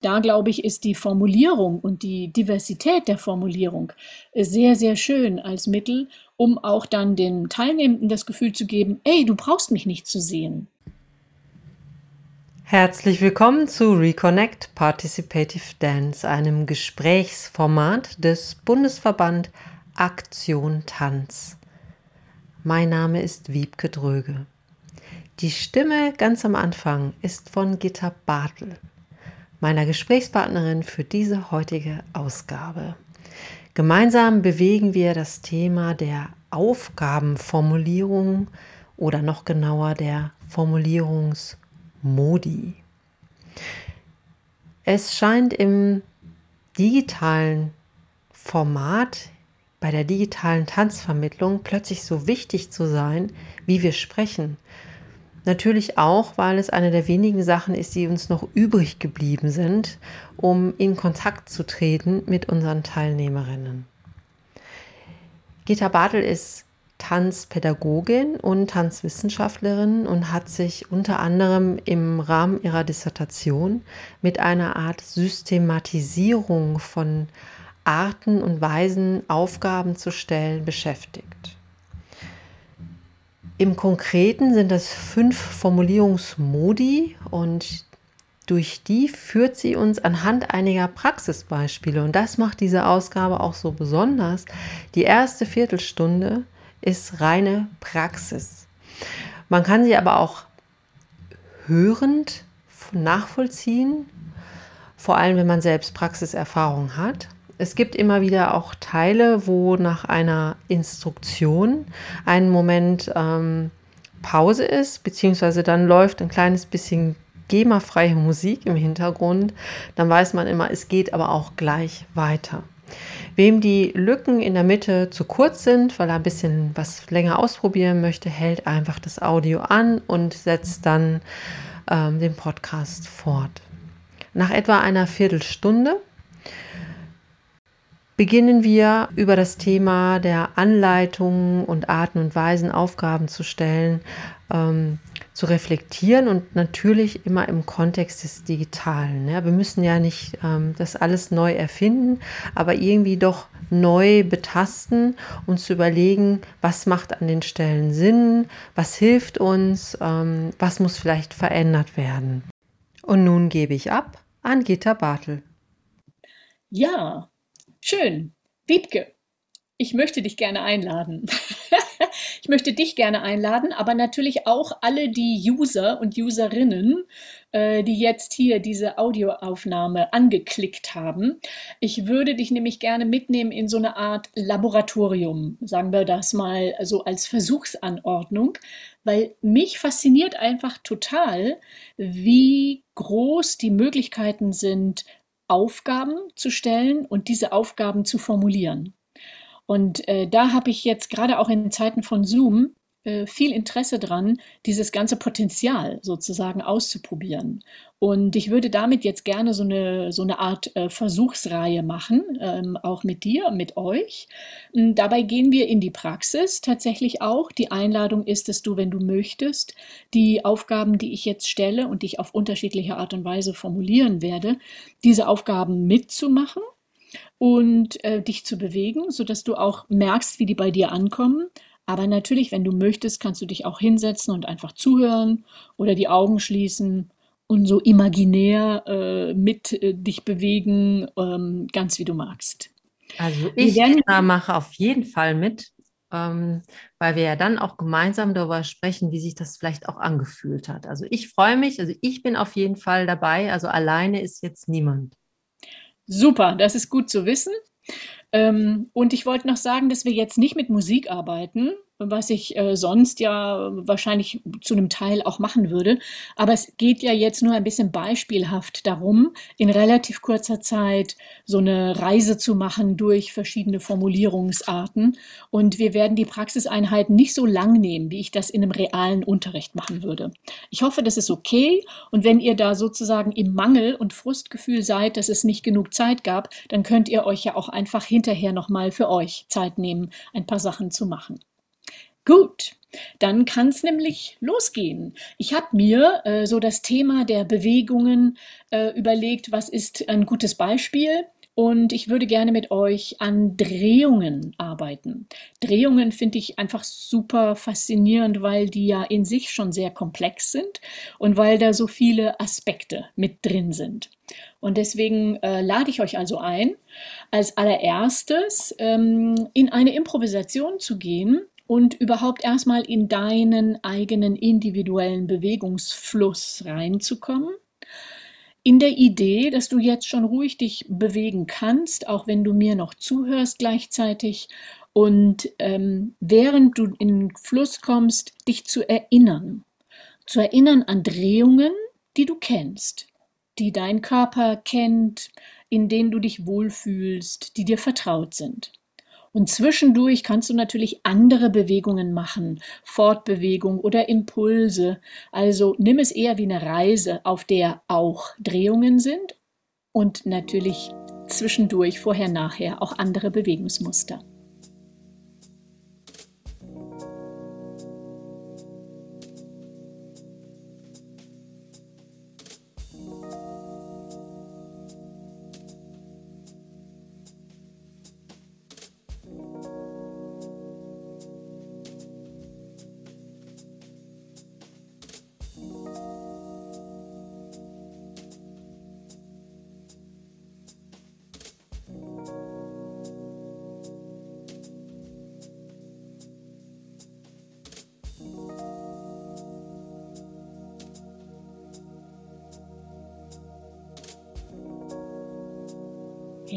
da glaube ich, ist die Formulierung und die Diversität der Formulierung äh, sehr, sehr schön als Mittel, um auch dann den Teilnehmenden das Gefühl zu geben, ey, du brauchst mich nicht zu sehen. Herzlich willkommen zu Reconnect Participative Dance, einem Gesprächsformat des Bundesverband Aktion Tanz. Mein Name ist Wiebke Dröge. Die Stimme ganz am Anfang ist von Gitta Bartel meiner Gesprächspartnerin für diese heutige Ausgabe. Gemeinsam bewegen wir das Thema der Aufgabenformulierung oder noch genauer der Formulierungsmodi. Es scheint im digitalen Format, bei der digitalen Tanzvermittlung plötzlich so wichtig zu sein, wie wir sprechen Natürlich auch, weil es eine der wenigen Sachen ist, die uns noch übrig geblieben sind, um in Kontakt zu treten mit unseren Teilnehmerinnen. Gita Bartel ist Tanzpädagogin und Tanzwissenschaftlerin und hat sich unter anderem im Rahmen ihrer Dissertation mit einer Art Systematisierung von Arten und Weisen, Aufgaben zu stellen, beschäftigt. Im Konkreten sind das fünf Formulierungsmodi und durch die führt sie uns anhand einiger Praxisbeispiele. Und das macht diese Ausgabe auch so besonders. Die erste Viertelstunde ist reine Praxis. Man kann sie aber auch hörend nachvollziehen, vor allem wenn man selbst Praxiserfahrung hat. Es gibt immer wieder auch Teile, wo nach einer Instruktion ein Moment ähm, Pause ist, beziehungsweise dann läuft ein kleines bisschen GEMA-freie Musik im Hintergrund. Dann weiß man immer, es geht aber auch gleich weiter. Wem die Lücken in der Mitte zu kurz sind, weil er ein bisschen was länger ausprobieren möchte, hält einfach das Audio an und setzt dann ähm, den Podcast fort. Nach etwa einer Viertelstunde beginnen wir über das Thema der Anleitungen und Arten und Weisen, Aufgaben zu stellen, ähm, zu reflektieren und natürlich immer im Kontext des Digitalen. Ja, wir müssen ja nicht ähm, das alles neu erfinden, aber irgendwie doch neu betasten und zu überlegen, was macht an den Stellen Sinn, was hilft uns, ähm, was muss vielleicht verändert werden. Und nun gebe ich ab an Gitta Bartel. Ja, Schön. Wiebke, ich möchte dich gerne einladen. ich möchte dich gerne einladen, aber natürlich auch alle die User und Userinnen, äh, die jetzt hier diese Audioaufnahme angeklickt haben. Ich würde dich nämlich gerne mitnehmen in so eine Art Laboratorium, sagen wir das mal so als Versuchsanordnung, weil mich fasziniert einfach total, wie groß die Möglichkeiten sind, Aufgaben zu stellen und diese Aufgaben zu formulieren. Und äh, da habe ich jetzt gerade auch in Zeiten von Zoom äh, viel Interesse dran, dieses ganze Potenzial sozusagen auszuprobieren. Und ich würde damit jetzt gerne so eine, so eine Art äh, Versuchsreihe machen, ähm, auch mit dir, mit euch. Und dabei gehen wir in die Praxis tatsächlich auch. Die Einladung ist, dass du, wenn du möchtest, die Aufgaben, die ich jetzt stelle und die ich auf unterschiedliche Art und Weise formulieren werde, diese Aufgaben mitzumachen und äh, dich zu bewegen, sodass du auch merkst, wie die bei dir ankommen aber natürlich, wenn du möchtest, kannst du dich auch hinsetzen und einfach zuhören oder die Augen schließen und so imaginär äh, mit äh, dich bewegen, ähm, ganz wie du magst. Also ich mache auf jeden Fall mit, ähm, weil wir ja dann auch gemeinsam darüber sprechen, wie sich das vielleicht auch angefühlt hat. Also ich freue mich, also ich bin auf jeden Fall dabei, also alleine ist jetzt niemand. Super, das ist gut zu wissen. Ähm, und ich wollte noch sagen, dass wir jetzt nicht mit Musik arbeiten, was ich äh, sonst ja wahrscheinlich zu einem Teil auch machen würde. Aber es geht ja jetzt nur ein bisschen beispielhaft darum, in relativ kurzer Zeit so eine Reise zu machen durch verschiedene Formulierungsarten. Und wir werden die Praxiseinheiten nicht so lang nehmen, wie ich das in einem realen Unterricht machen würde. Ich hoffe, das ist okay. Und wenn ihr da sozusagen im Mangel und Frustgefühl seid, dass es nicht genug Zeit gab, dann könnt ihr euch ja auch einfach hinterher nochmal für euch Zeit nehmen, ein paar Sachen zu machen. Gut, dann kann es nämlich losgehen. Ich habe mir äh, so das Thema der Bewegungen äh, überlegt, was ist ein gutes Beispiel? Und ich würde gerne mit euch an Drehungen arbeiten. Drehungen finde ich einfach super faszinierend, weil die ja in sich schon sehr komplex sind und weil da so viele Aspekte mit drin sind. Und deswegen äh, lade ich euch also ein, als allererstes ähm, in eine Improvisation zu gehen und überhaupt erstmal in deinen eigenen individuellen Bewegungsfluss reinzukommen in der Idee, dass du jetzt schon ruhig dich bewegen kannst, auch wenn du mir noch zuhörst gleichzeitig und ähm, während du in den Fluss kommst, dich zu erinnern. Zu erinnern an Drehungen, die du kennst, die dein Körper kennt, in denen du dich wohlfühlst, die dir vertraut sind. Und zwischendurch kannst du natürlich andere Bewegungen machen, Fortbewegung oder Impulse. Also nimm es eher wie eine Reise, auf der auch Drehungen sind und natürlich zwischendurch, vorher, nachher auch andere Bewegungsmuster.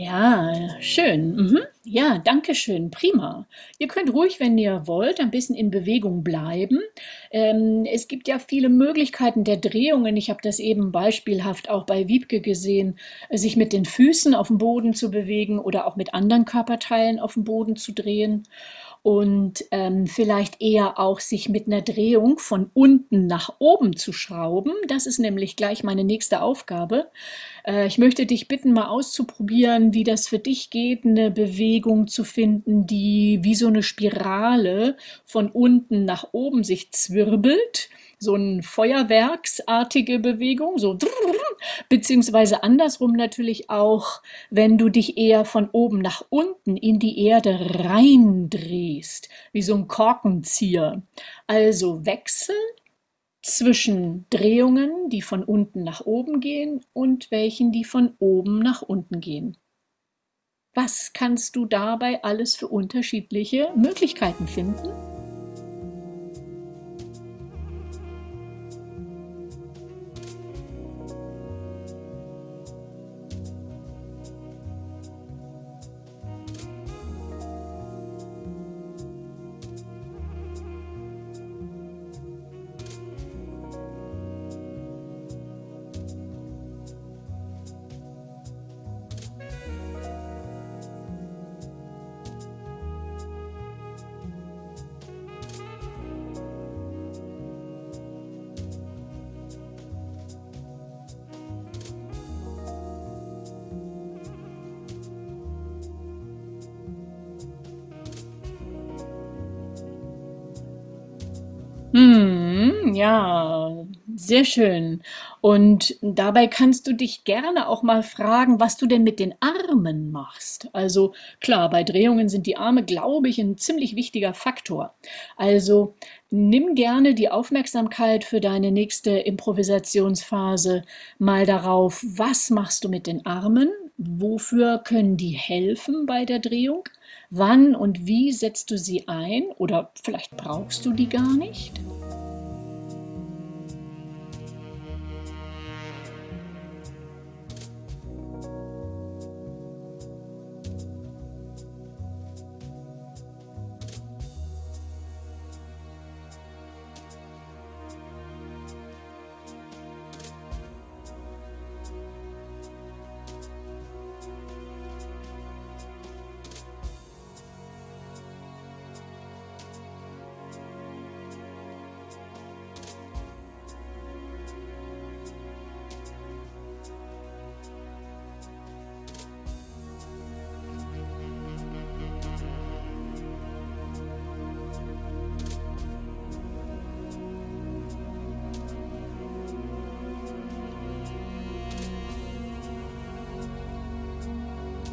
Ja, schön. Mhm. Ja, danke schön. Prima. Ihr könnt ruhig, wenn ihr wollt, ein bisschen in Bewegung bleiben. Ähm, es gibt ja viele Möglichkeiten der Drehungen. Ich habe das eben beispielhaft auch bei Wiebke gesehen, sich mit den Füßen auf dem Boden zu bewegen oder auch mit anderen Körperteilen auf dem Boden zu drehen und ähm, vielleicht eher auch sich mit einer Drehung von unten nach oben zu schrauben. Das ist nämlich gleich meine nächste Aufgabe. Äh, ich möchte dich bitten, mal auszuprobieren, wie das für dich geht, eine Bewegung zu finden, die wie so eine Spirale von unten nach oben sich zwirbelt so eine feuerwerksartige Bewegung, so beziehungsweise andersrum natürlich auch, wenn du dich eher von oben nach unten in die Erde reindrehst, wie so ein Korkenzieher. Also Wechsel zwischen Drehungen, die von unten nach oben gehen und welchen, die von oben nach unten gehen. Was kannst du dabei alles für unterschiedliche Möglichkeiten finden? Mhm, ja, sehr schön. Und dabei kannst du dich gerne auch mal fragen, was du denn mit den Armen machst. Also klar, bei Drehungen sind die Arme, glaube ich, ein ziemlich wichtiger Faktor. Also nimm gerne die Aufmerksamkeit für deine nächste Improvisationsphase mal darauf, was machst du mit den Armen? Wofür können die helfen bei der Drehung? Wann und wie setzt du sie ein? Oder vielleicht brauchst du die gar nicht?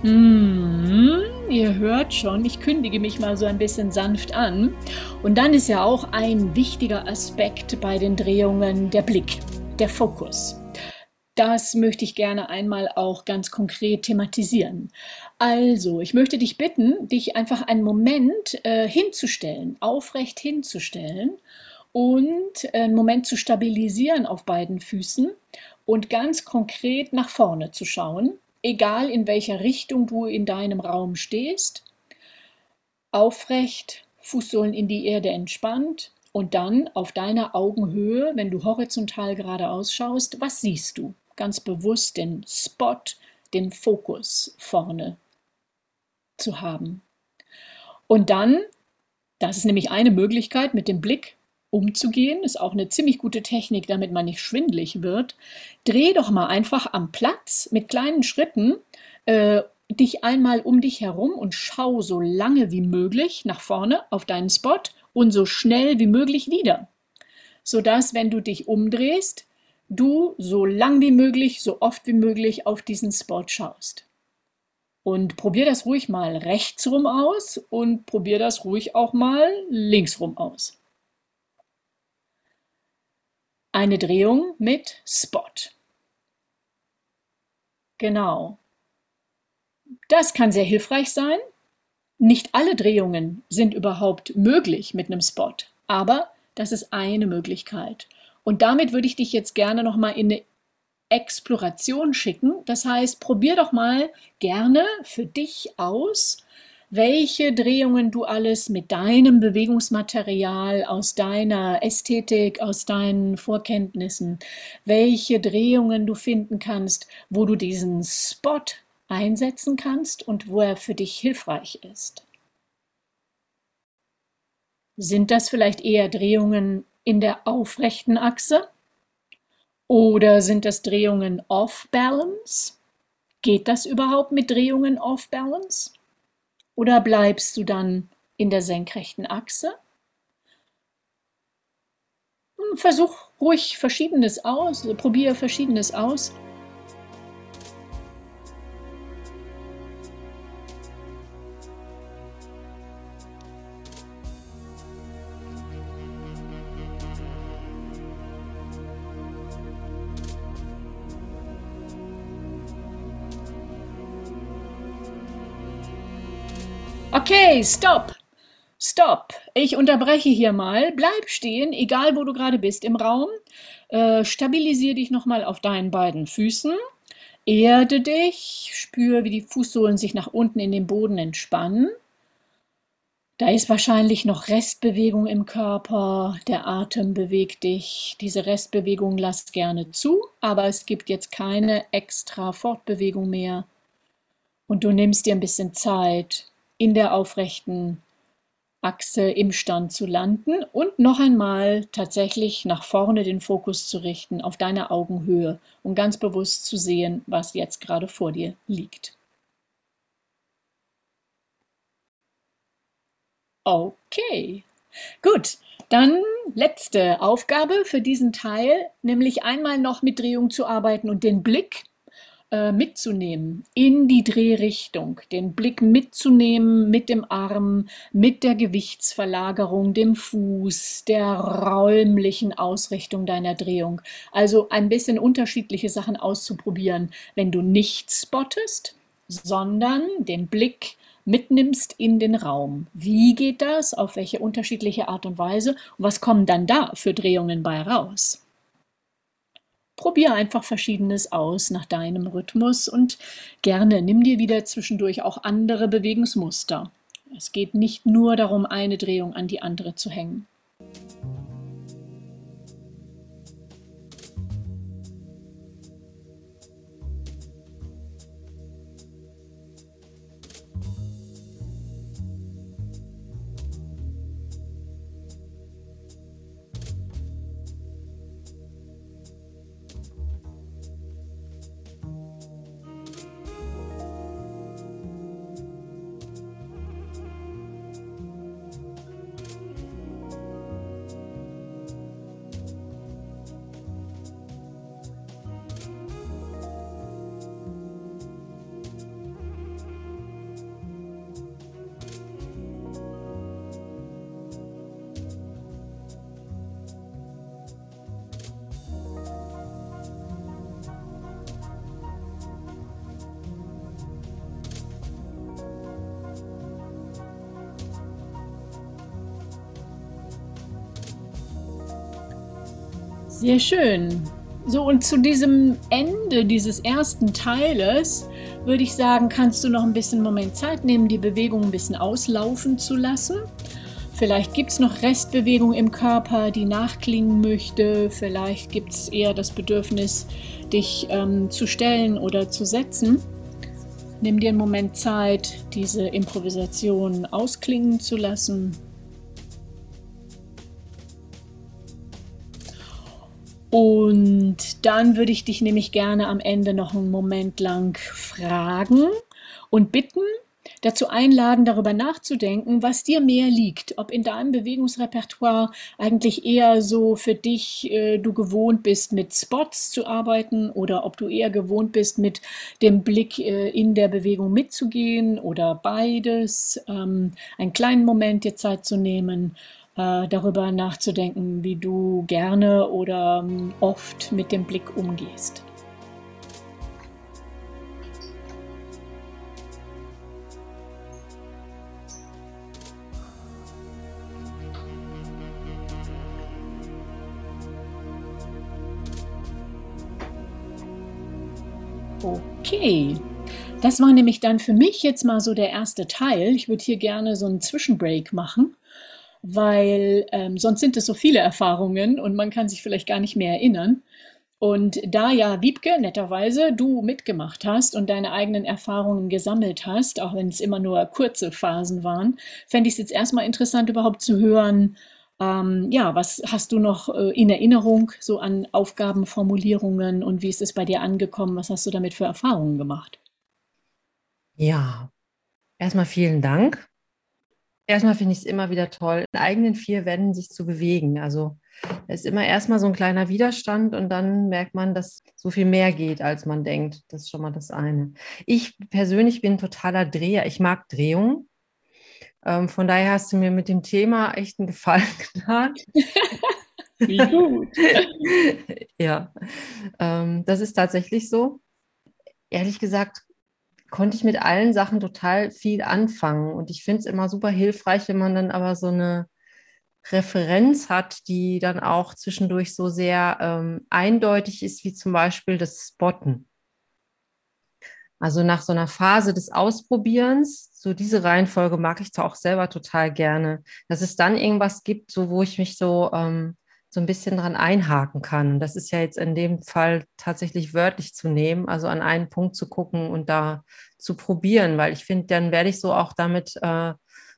Hm, ihr hört schon, ich kündige mich mal so ein bisschen sanft an. Und dann ist ja auch ein wichtiger Aspekt bei den Drehungen der Blick, der Fokus. Das möchte ich gerne einmal auch ganz konkret thematisieren. Also, ich möchte dich bitten, dich einfach einen Moment äh, hinzustellen, aufrecht hinzustellen und einen Moment zu stabilisieren auf beiden Füßen und ganz konkret nach vorne zu schauen egal in welcher Richtung du in deinem Raum stehst, aufrecht, Fußsohlen in die Erde entspannt und dann auf deiner Augenhöhe, wenn du horizontal geradeaus schaust, was siehst du? Ganz bewusst den Spot, den Fokus vorne zu haben. Und dann, das ist nämlich eine Möglichkeit, mit dem Blick umzugehen, ist auch eine ziemlich gute Technik, damit man nicht schwindlig wird. Dreh doch mal einfach am Platz mit kleinen Schritten äh, dich einmal um dich herum und schau so lange wie möglich nach vorne auf deinen Spot und so schnell wie möglich wieder. Sodass, wenn du dich umdrehst, du so lang wie möglich, so oft wie möglich auf diesen Spot schaust. Und probier das ruhig mal rechtsrum aus und probier das ruhig auch mal linksrum aus. Eine Drehung mit Spot. Genau. Das kann sehr hilfreich sein. Nicht alle Drehungen sind überhaupt möglich mit einem Spot, aber das ist eine Möglichkeit. Und damit würde ich dich jetzt gerne noch mal in eine Exploration schicken. Das heißt, probier doch mal gerne für dich aus, welche Drehungen du alles mit deinem Bewegungsmaterial, aus deiner Ästhetik, aus deinen Vorkenntnissen, welche Drehungen du finden kannst, wo du diesen Spot einsetzen kannst und wo er für dich hilfreich ist. Sind das vielleicht eher Drehungen in der aufrechten Achse? Oder sind das Drehungen off-balance? Geht das überhaupt mit Drehungen off-balance? Oder bleibst du dann in der senkrechten Achse? Versuch ruhig Verschiedenes aus, probiere Verschiedenes aus Okay, stopp! Stopp! Ich unterbreche hier mal. Bleib stehen, egal wo du gerade bist im Raum. Äh, stabilisier dich nochmal auf deinen beiden Füßen. Erde dich. Spür, wie die Fußsohlen sich nach unten in den Boden entspannen. Da ist wahrscheinlich noch Restbewegung im Körper. Der Atem bewegt dich. Diese Restbewegung lass gerne zu, aber es gibt jetzt keine extra Fortbewegung mehr. Und du nimmst dir ein bisschen Zeit, in der aufrechten Achse im Stand zu landen und noch einmal tatsächlich nach vorne den Fokus zu richten auf deine Augenhöhe um ganz bewusst zu sehen, was jetzt gerade vor dir liegt. Okay, gut. Dann letzte Aufgabe für diesen Teil, nämlich einmal noch mit Drehung zu arbeiten und den Blick äh, mitzunehmen in die Drehrichtung, den Blick mitzunehmen mit dem Arm, mit der Gewichtsverlagerung, dem Fuß, der räumlichen Ausrichtung deiner Drehung. Also ein bisschen unterschiedliche Sachen auszuprobieren, wenn du nicht spottest, sondern den Blick mitnimmst in den Raum. Wie geht das? Auf welche unterschiedliche Art und Weise? Und was kommen dann da für Drehungen bei raus? Probier einfach Verschiedenes aus nach deinem Rhythmus und gerne nimm dir wieder zwischendurch auch andere Bewegungsmuster. Es geht nicht nur darum, eine Drehung an die andere zu hängen. Sehr schön. So, und zu diesem Ende dieses ersten Teiles würde ich sagen, kannst du noch ein bisschen Moment Zeit nehmen, die Bewegung ein bisschen auslaufen zu lassen. Vielleicht gibt es noch Restbewegung im Körper, die nachklingen möchte. Vielleicht gibt es eher das Bedürfnis, dich ähm, zu stellen oder zu setzen. Nimm dir einen Moment Zeit, diese Improvisation ausklingen zu lassen. Und dann würde ich dich nämlich gerne am Ende noch einen Moment lang fragen und bitten, dazu einladen, darüber nachzudenken, was dir mehr liegt. Ob in deinem Bewegungsrepertoire eigentlich eher so für dich äh, du gewohnt bist, mit Spots zu arbeiten oder ob du eher gewohnt bist, mit dem Blick äh, in der Bewegung mitzugehen oder beides. Ähm, einen kleinen Moment dir Zeit zu nehmen äh, darüber nachzudenken, wie du gerne oder ähm, oft mit dem Blick umgehst. Okay, das war nämlich dann für mich jetzt mal so der erste Teil. Ich würde hier gerne so einen Zwischenbreak machen weil ähm, sonst sind es so viele Erfahrungen und man kann sich vielleicht gar nicht mehr erinnern. Und da ja, Wiebke, netterweise, du mitgemacht hast und deine eigenen Erfahrungen gesammelt hast, auch wenn es immer nur kurze Phasen waren, fände ich es jetzt erstmal interessant, überhaupt zu hören, ähm, ja, was hast du noch äh, in Erinnerung so an Aufgabenformulierungen und wie ist es bei dir angekommen? Was hast du damit für Erfahrungen gemacht? Ja, erstmal vielen Dank Erstmal finde ich es immer wieder toll, in eigenen vier Wänden sich zu bewegen. Also es ist immer erstmal so ein kleiner Widerstand und dann merkt man, dass so viel mehr geht, als man denkt. Das ist schon mal das eine. Ich persönlich bin totaler Dreher. Ich mag Drehungen. Ähm, von daher hast du mir mit dem Thema echt einen Gefallen getan. Wie gut. ja, ähm, das ist tatsächlich so. Ehrlich gesagt, konnte ich mit allen Sachen total viel anfangen. Und ich finde es immer super hilfreich, wenn man dann aber so eine Referenz hat, die dann auch zwischendurch so sehr ähm, eindeutig ist, wie zum Beispiel das Spotten. Also nach so einer Phase des Ausprobierens, so diese Reihenfolge mag ich zwar auch selber total gerne, dass es dann irgendwas gibt, so wo ich mich so ähm, so ein bisschen dran einhaken kann. Das ist ja jetzt in dem Fall tatsächlich wörtlich zu nehmen, also an einen Punkt zu gucken und da zu probieren, weil ich finde, dann werde ich so auch damit äh,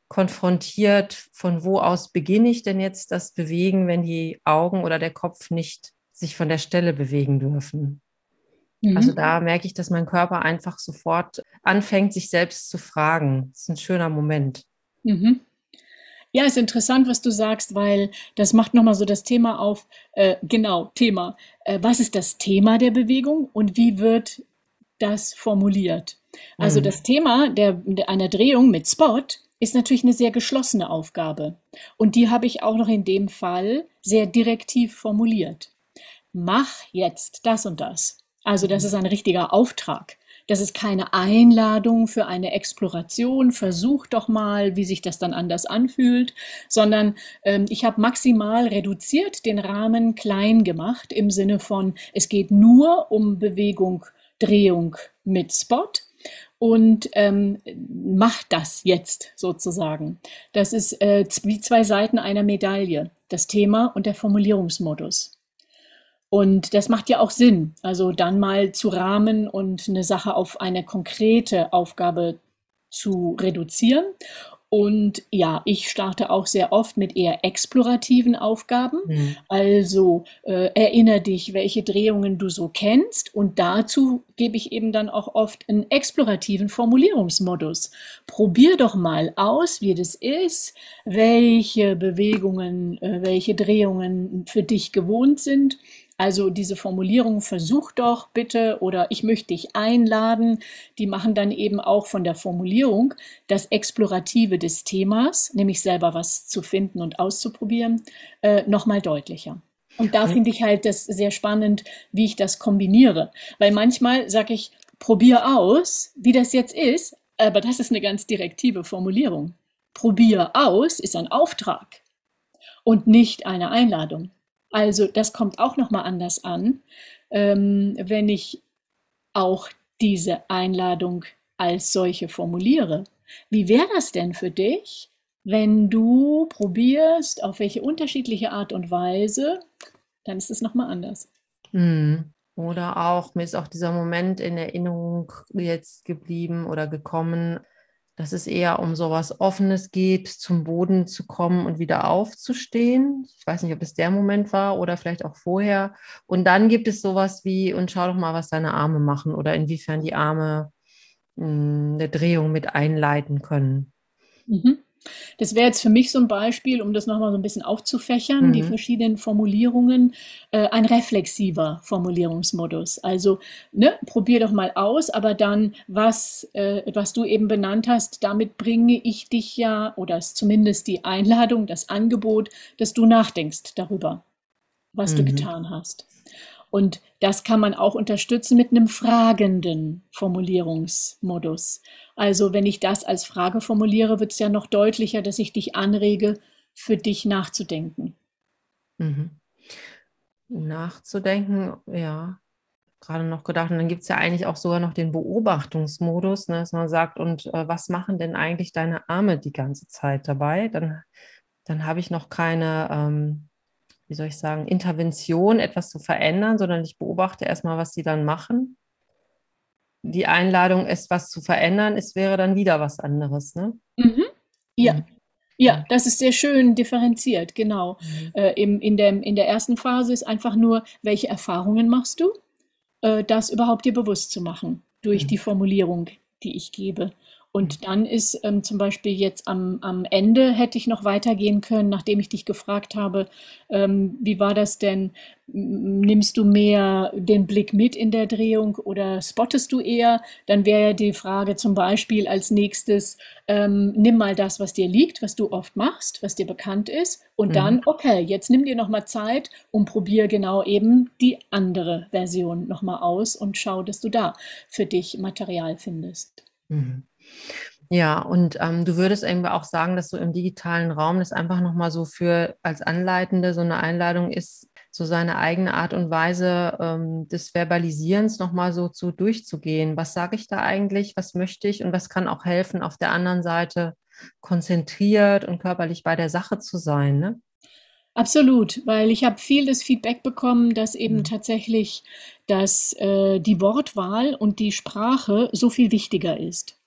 konfrontiert, von wo aus beginne ich denn jetzt das Bewegen, wenn die Augen oder der Kopf nicht sich von der Stelle bewegen dürfen. Mhm. Also da merke ich, dass mein Körper einfach sofort anfängt, sich selbst zu fragen. Das ist ein schöner Moment. Mhm. Ja, ist interessant, was du sagst, weil das macht nochmal so das Thema auf, äh, genau, Thema. Äh, was ist das Thema der Bewegung und wie wird das formuliert? Also mhm. das Thema der, einer Drehung mit Spot ist natürlich eine sehr geschlossene Aufgabe. Und die habe ich auch noch in dem Fall sehr direktiv formuliert. Mach jetzt das und das. Also das mhm. ist ein richtiger Auftrag. Das ist keine Einladung für eine Exploration, versuch doch mal, wie sich das dann anders anfühlt, sondern ähm, ich habe maximal reduziert, den Rahmen klein gemacht im Sinne von, es geht nur um Bewegung, Drehung mit Spot und ähm, mach das jetzt sozusagen. Das ist äh, wie zwei Seiten einer Medaille, das Thema und der Formulierungsmodus. Und das macht ja auch Sinn, also dann mal zu rahmen und eine Sache auf eine konkrete Aufgabe zu reduzieren. Und ja, ich starte auch sehr oft mit eher explorativen Aufgaben. Mhm. Also äh, erinnere dich, welche Drehungen du so kennst. Und dazu gebe ich eben dann auch oft einen explorativen Formulierungsmodus. Probier doch mal aus, wie das ist, welche Bewegungen, äh, welche Drehungen für dich gewohnt sind also diese Formulierung, versuch doch bitte oder ich möchte dich einladen, die machen dann eben auch von der Formulierung das Explorative des Themas, nämlich selber was zu finden und auszuprobieren, äh, nochmal deutlicher. Und da finde ich halt das sehr spannend, wie ich das kombiniere. Weil manchmal sage ich, probier aus, wie das jetzt ist, aber das ist eine ganz direktive Formulierung. Probier aus ist ein Auftrag und nicht eine Einladung. Also das kommt auch nochmal anders an, ähm, wenn ich auch diese Einladung als solche formuliere. Wie wäre das denn für dich, wenn du probierst, auf welche unterschiedliche Art und Weise, dann ist es nochmal anders. Mhm. Oder auch, mir ist auch dieser Moment in Erinnerung jetzt geblieben oder gekommen, dass es eher um sowas Offenes geht, zum Boden zu kommen und wieder aufzustehen. Ich weiß nicht, ob es der Moment war oder vielleicht auch vorher. Und dann gibt es sowas wie, und schau doch mal, was deine Arme machen oder inwiefern die Arme mh, hm, eine Drehung mit einleiten können. Mhm. Das wäre jetzt für mich so ein Beispiel, um das nochmal so ein bisschen aufzufächern, mhm. die verschiedenen Formulierungen, äh, ein reflexiver Formulierungsmodus. Also ne, probier doch mal aus, aber dann, was, äh, was du eben benannt hast, damit bringe ich dich ja, oder ist zumindest die Einladung, das Angebot, dass du nachdenkst darüber, was mhm. du getan hast. Und das kann man auch unterstützen mit einem fragenden Formulierungsmodus. Also wenn ich das als Frage formuliere, wird es ja noch deutlicher, dass ich dich anrege, für dich nachzudenken. Mhm. Nachzudenken, ja, gerade noch gedacht. Und dann gibt es ja eigentlich auch sogar noch den Beobachtungsmodus, ne, dass man sagt, und äh, was machen denn eigentlich deine Arme die ganze Zeit dabei? Dann, dann habe ich noch keine ähm, wie soll ich sagen, Intervention, etwas zu verändern, sondern ich beobachte erstmal, was sie dann machen. Die Einladung, es was zu verändern, es wäre dann wieder was anderes. Ne? Mhm. Ja. Mhm. Ja, das ist sehr schön differenziert, genau. Mhm. Äh, im, in, der, in der ersten Phase ist einfach nur, welche Erfahrungen machst du, äh, das überhaupt dir bewusst zu machen durch mhm. die Formulierung, die ich gebe. Und dann ist ähm, zum Beispiel jetzt am, am Ende hätte ich noch weitergehen können, nachdem ich dich gefragt habe, ähm, wie war das denn? Nimmst du mehr den Blick mit in der Drehung oder spottest du eher? Dann wäre die Frage zum Beispiel als nächstes, ähm, nimm mal das, was dir liegt, was du oft machst, was dir bekannt ist. Und mhm. dann, okay, jetzt nimm dir nochmal Zeit und probier genau eben die andere Version nochmal aus und schau, dass du da für dich Material findest. Mhm. Ja, und ähm, du würdest irgendwie auch sagen, dass so im digitalen Raum das einfach nochmal so für als Anleitende so eine Einladung ist, so seine eigene Art und Weise ähm, des Verbalisierens nochmal so zu durchzugehen. Was sage ich da eigentlich? Was möchte ich? Und was kann auch helfen, auf der anderen Seite konzentriert und körperlich bei der Sache zu sein? Ne? Absolut, weil ich habe viel das Feedback bekommen, dass eben mhm. tatsächlich dass, äh, die Wortwahl und die Sprache so viel wichtiger ist.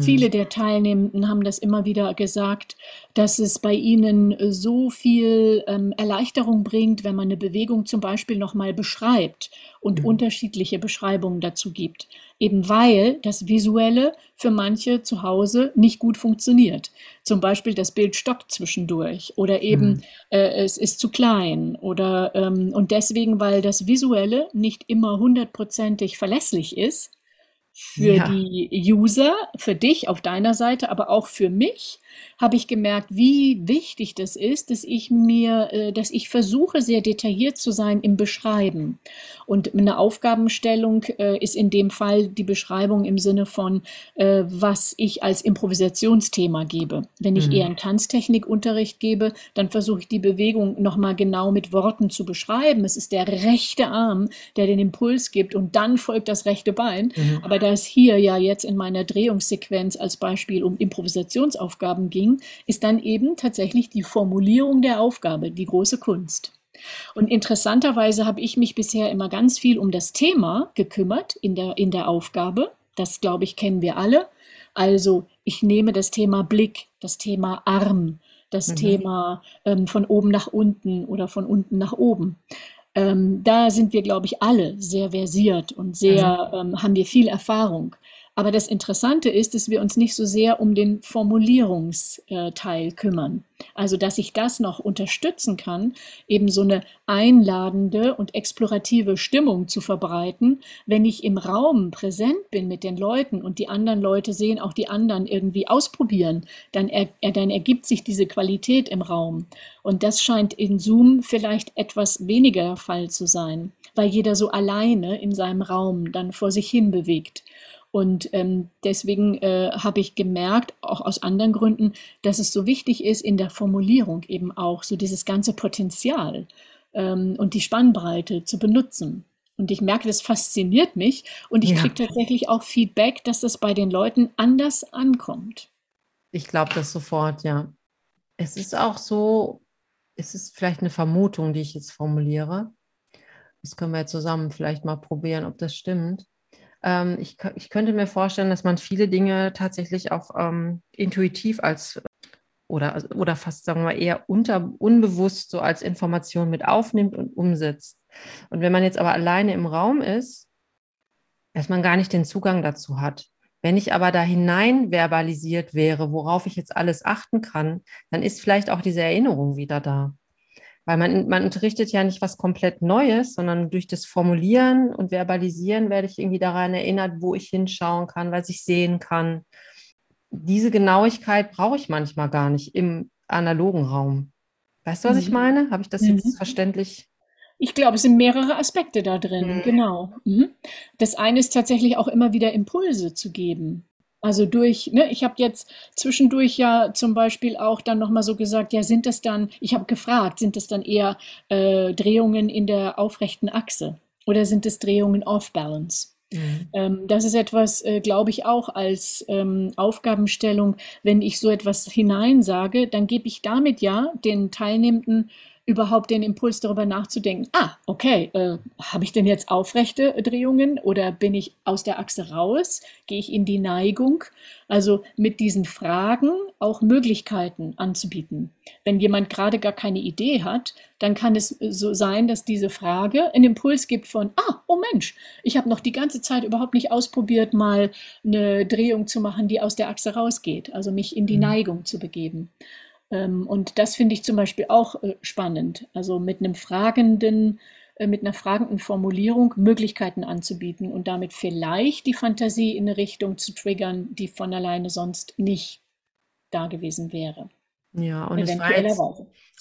Viele mhm. der Teilnehmenden haben das immer wieder gesagt, dass es bei ihnen so viel ähm, Erleichterung bringt, wenn man eine Bewegung zum Beispiel nochmal beschreibt und mhm. unterschiedliche Beschreibungen dazu gibt. Eben weil das Visuelle für manche zu Hause nicht gut funktioniert. Zum Beispiel das Bild stockt zwischendurch oder eben mhm. äh, es ist zu klein oder ähm, und deswegen, weil das Visuelle nicht immer hundertprozentig verlässlich ist, für ja. die User, für dich auf deiner Seite, aber auch für mich habe ich gemerkt, wie wichtig das ist, dass ich mir, äh, dass ich versuche, sehr detailliert zu sein im Beschreiben. Und eine Aufgabenstellung äh, ist in dem Fall die Beschreibung im Sinne von, äh, was ich als Improvisationsthema gebe. Wenn ich mhm. eher einen Tanztechnikunterricht gebe, dann versuche ich die Bewegung nochmal genau mit Worten zu beschreiben. Es ist der rechte Arm, der den Impuls gibt und dann folgt das rechte Bein. Mhm. Aber da es hier ja jetzt in meiner Drehungssequenz als Beispiel um Improvisationsaufgaben ging, ging, ist dann eben tatsächlich die Formulierung der Aufgabe, die große Kunst. Und interessanterweise habe ich mich bisher immer ganz viel um das Thema gekümmert in der, in der Aufgabe. Das, glaube ich, kennen wir alle. Also ich nehme das Thema Blick, das Thema Arm, das mhm. Thema ähm, von oben nach unten oder von unten nach oben. Ähm, da sind wir, glaube ich, alle sehr versiert und sehr, mhm. ähm, haben wir viel Erfahrung. Aber das Interessante ist, dass wir uns nicht so sehr um den Formulierungsteil kümmern. Also, dass ich das noch unterstützen kann, eben so eine einladende und explorative Stimmung zu verbreiten, wenn ich im Raum präsent bin mit den Leuten und die anderen Leute sehen auch die anderen irgendwie ausprobieren, dann, er, dann ergibt sich diese Qualität im Raum. Und das scheint in Zoom vielleicht etwas weniger der Fall zu sein, weil jeder so alleine in seinem Raum dann vor sich hin bewegt. Und ähm, deswegen äh, habe ich gemerkt, auch aus anderen Gründen, dass es so wichtig ist, in der Formulierung eben auch so dieses ganze Potenzial ähm, und die Spannbreite zu benutzen. Und ich merke, das fasziniert mich und ich Ja. kriege tatsächlich auch Feedback, dass das bei den Leuten anders ankommt. Ich glaube das sofort, ja. Es ist auch so, es ist vielleicht eine Vermutung, die ich jetzt formuliere. Das können wir zusammen vielleicht mal probieren, ob das stimmt. Ähm, ich, ich könnte mir vorstellen, dass man viele Dinge tatsächlich auch ähm, intuitiv als oder, also, oder fast sagen wir eher unter, unbewusst so als Information mit aufnimmt und umsetzt. Und wenn man jetzt aber alleine im Raum ist, dass man gar nicht den Zugang dazu hat. Wenn ich aber da hinein verbalisiert wäre, worauf ich jetzt alles achten kann, dann ist vielleicht auch diese Erinnerung wieder da. Weil man, man unterrichtet ja nicht was komplett Neues, sondern durch das Formulieren und Verbalisieren werde ich irgendwie daran erinnert, wo ich hinschauen kann, was ich sehen kann. Diese Genauigkeit brauche ich manchmal gar nicht im analogen Raum. Weißt du, was ich Mhm. meine? Habe ich das Mhm. jetzt verständlich? Ich glaube, es sind mehrere Aspekte da drin, Mhm. genau. Mhm. Das eine ist tatsächlich auch immer wieder Impulse zu geben. Also durch, ne, ich habe jetzt zwischendurch ja zum Beispiel auch dann nochmal so gesagt, ja, sind das dann, ich habe gefragt, sind das dann eher äh, Drehungen in der aufrechten Achse oder sind es Drehungen off-balance? Mhm. Ähm, das ist etwas, äh, glaube ich, auch als ähm, Aufgabenstellung, wenn ich so etwas hineinsage, dann gebe ich damit ja den Teilnehmenden überhaupt den Impuls darüber nachzudenken, ah, okay, äh, habe ich denn jetzt aufrechte Drehungen oder bin ich aus der Achse raus? Gehe ich in die Neigung? Also mit diesen Fragen auch Möglichkeiten anzubieten. Wenn jemand gerade gar keine Idee hat, dann kann es so sein, dass diese Frage einen Impuls gibt von, ah, oh Mensch, ich habe noch die ganze Zeit überhaupt nicht ausprobiert, mal eine Drehung zu machen, die aus der Achse rausgeht, also mich in die Mhm. Neigung zu begeben. Ähm, und das finde ich zum Beispiel auch äh, spannend, also mit einem fragenden, äh, mit einer fragenden Formulierung Möglichkeiten anzubieten und damit vielleicht die Fantasie in eine Richtung zu triggern, die von alleine sonst nicht da gewesen wäre, Ja, und es war jetzt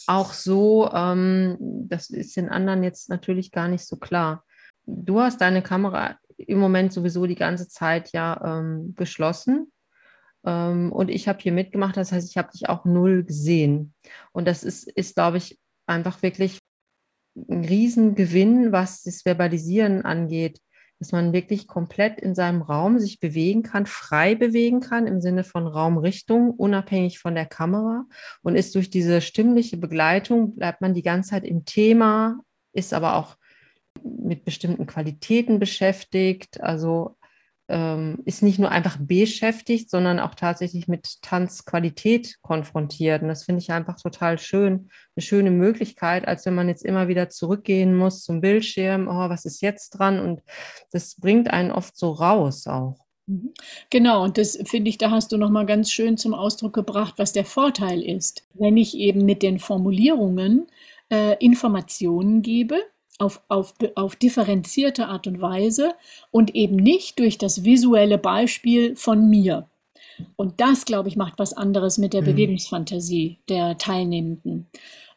auch so, ähm, das ist den anderen jetzt natürlich gar nicht so klar. Du hast deine Kamera im Moment sowieso die ganze Zeit ja ähm, geschlossen. Ähm, und ich habe hier mitgemacht, das heißt, ich habe dich auch null gesehen. Und das ist, ist, glaube ich, einfach wirklich ein Riesengewinn, was das Verbalisieren angeht, dass man wirklich komplett in seinem Raum sich bewegen kann, frei bewegen kann im Sinne von Raumrichtung, unabhängig von der Kamera und ist durch diese stimmliche Begleitung, bleibt man die ganze Zeit im Thema, ist aber auch mit bestimmten Qualitäten beschäftigt, also ähm, ist nicht nur einfach beschäftigt, sondern auch tatsächlich mit Tanzqualität konfrontiert. Und das finde ich einfach total schön, eine schöne Möglichkeit, als wenn man jetzt immer wieder zurückgehen muss zum Bildschirm, oh, was ist jetzt dran? Und das bringt einen oft so raus auch. Mhm. Genau, und das finde ich, da hast du nochmal ganz schön zum Ausdruck gebracht, was der Vorteil ist. Wenn ich eben mit den Formulierungen äh, Informationen gebe, auf, auf, auf differenzierte Art und Weise und eben nicht durch das visuelle Beispiel von mir. Und das, glaube ich, macht was anderes mit der Mhm. Bewegungsfantasie der Teilnehmenden.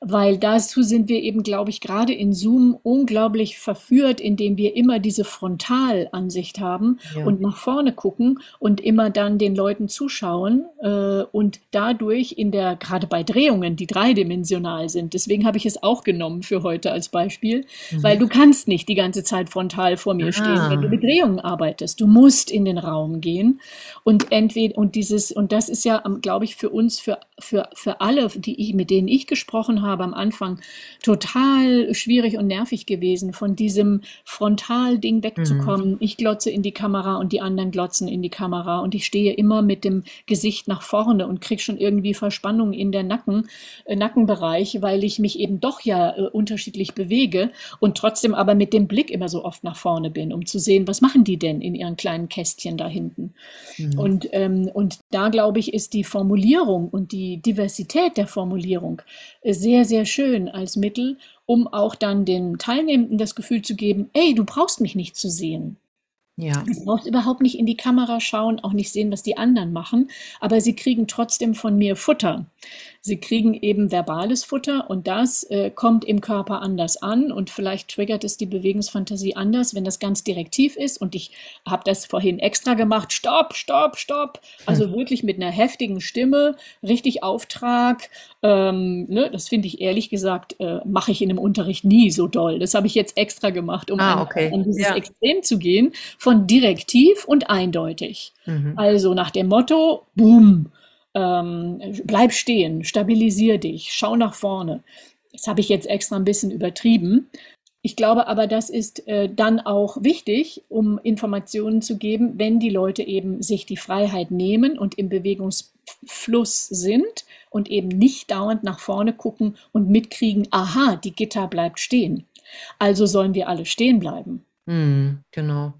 Weil dazu sind wir eben, glaube ich, gerade in Zoom unglaublich verführt, indem wir immer diese Frontalansicht haben Ja. und nach vorne gucken und immer dann den Leuten zuschauen äh, und dadurch in der, gerade bei Drehungen, die dreidimensional sind, deswegen habe ich es auch genommen für heute als Beispiel, Mhm. weil du kannst nicht die ganze Zeit frontal vor mir stehen, wenn du Ah. mit Drehungen arbeitest. Du musst in den Raum gehen und entweder und dieses und das ist ja, glaube ich, für uns, für für für alle, die ich mit denen ich gesprochen habe am Anfang, total schwierig und nervig gewesen, von diesem Frontalding wegzukommen. Ich glotze in die Kamera und die anderen glotzen in die Kamera und ich stehe immer mit dem Gesicht nach vorne und krieg schon irgendwie Verspannung in der Nacken, äh, Nackenbereich, weil ich mich eben doch ja äh, unterschiedlich bewege und trotzdem aber mit dem Blick immer so oft nach vorne bin, um zu sehen, was machen die denn in ihren kleinen Kästchen da hinten. Mhm. Und, ähm, und da glaube ich, ist die Formulierung und die Diversität der Formulierung äh, sehr, sehr schön als Mittel, um auch dann den Teilnehmenden das Gefühl zu geben, ey, du brauchst mich nicht zu sehen. Ja. Du brauchst überhaupt nicht in die Kamera schauen, auch nicht sehen, was die anderen machen, aber sie kriegen trotzdem von mir Futter. Sie kriegen eben verbales Futter und das äh, kommt im Körper anders an und vielleicht triggert es die Bewegungsfantasie anders, wenn das ganz direktiv ist. Und ich habe das vorhin extra gemacht. Stopp, stopp, stopp. Also hm. wirklich mit einer heftigen Stimme, richtig Auftrag. Ähm, ne, das finde ich ehrlich gesagt, äh, mache ich in einem Unterricht nie so doll. Das habe ich jetzt extra gemacht, um ah, okay. an, an, dieses ja. Extrem zu gehen, von direktiv und eindeutig. Mhm. Also nach dem Motto, boom, ähm, bleib stehen, stabilisier dich, schau nach vorne. Das habe ich jetzt extra ein bisschen übertrieben. Ich glaube aber, das ist äh, dann auch wichtig, um Informationen zu geben, wenn die Leute eben sich die Freiheit nehmen und im Bewegungsfluss sind und eben nicht dauernd nach vorne gucken und mitkriegen, aha, die Gitter bleibt stehen. Also sollen wir alle stehen bleiben. Mm, genau.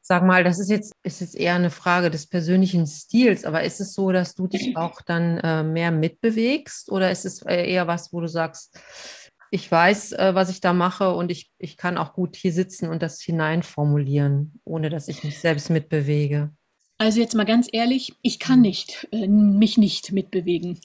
Sag mal, das ist jetzt, ist jetzt eher eine Frage des persönlichen Stils, aber ist es so, dass du dich auch dann äh, mehr mitbewegst oder ist es äh, eher was, wo du sagst, ich weiß, äh, was ich da mache und ich, ich kann auch gut hier sitzen und das hineinformulieren, ohne dass ich mich selbst mitbewege? Also jetzt mal ganz ehrlich, ich kann mhm. nicht, äh, mich nicht mitbewegen.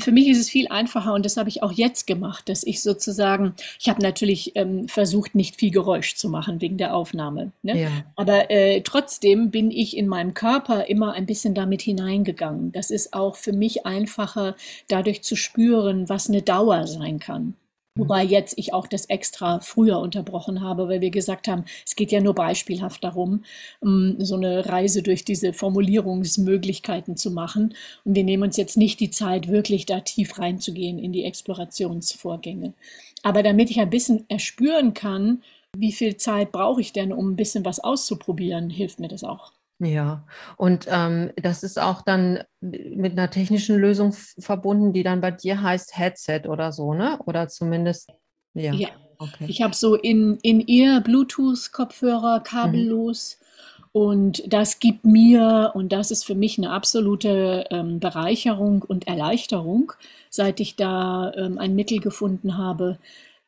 Für mich ist es viel einfacher und das habe ich auch jetzt gemacht, dass ich sozusagen, ich habe natürlich ähm, versucht, nicht viel Geräusch zu machen wegen der Aufnahme. Ne? Ja. Aber äh, trotzdem bin ich in meinem Körper immer ein bisschen damit hineingegangen. Das ist auch für mich einfacher, dadurch zu spüren, was eine Dauer sein kann. Wobei jetzt ich auch das extra früher unterbrochen habe, weil wir gesagt haben, es geht ja nur beispielhaft darum, ähm, so eine Reise durch diese Formulierungsmöglichkeiten zu machen. Und wir nehmen uns jetzt nicht die Zeit, wirklich da tief reinzugehen in die Explorationsvorgänge. Aber damit ich ein bisschen erspüren kann, wie viel Zeit brauche ich denn, um ein bisschen was auszuprobieren, hilft mir das auch. Ja, und ähm, das ist auch dann mit einer technischen Lösung verbunden, die dann bei dir heißt Headset oder so, ne? Oder zumindest, ja. ja. Okay. Ich habe so in, in ihr Bluetooth-Kopfhörer kabellos. Mhm. Und das gibt mir, und das ist für mich eine absolute ähm, Bereicherung und Erleichterung, seit ich da ähm, ein Mittel gefunden habe,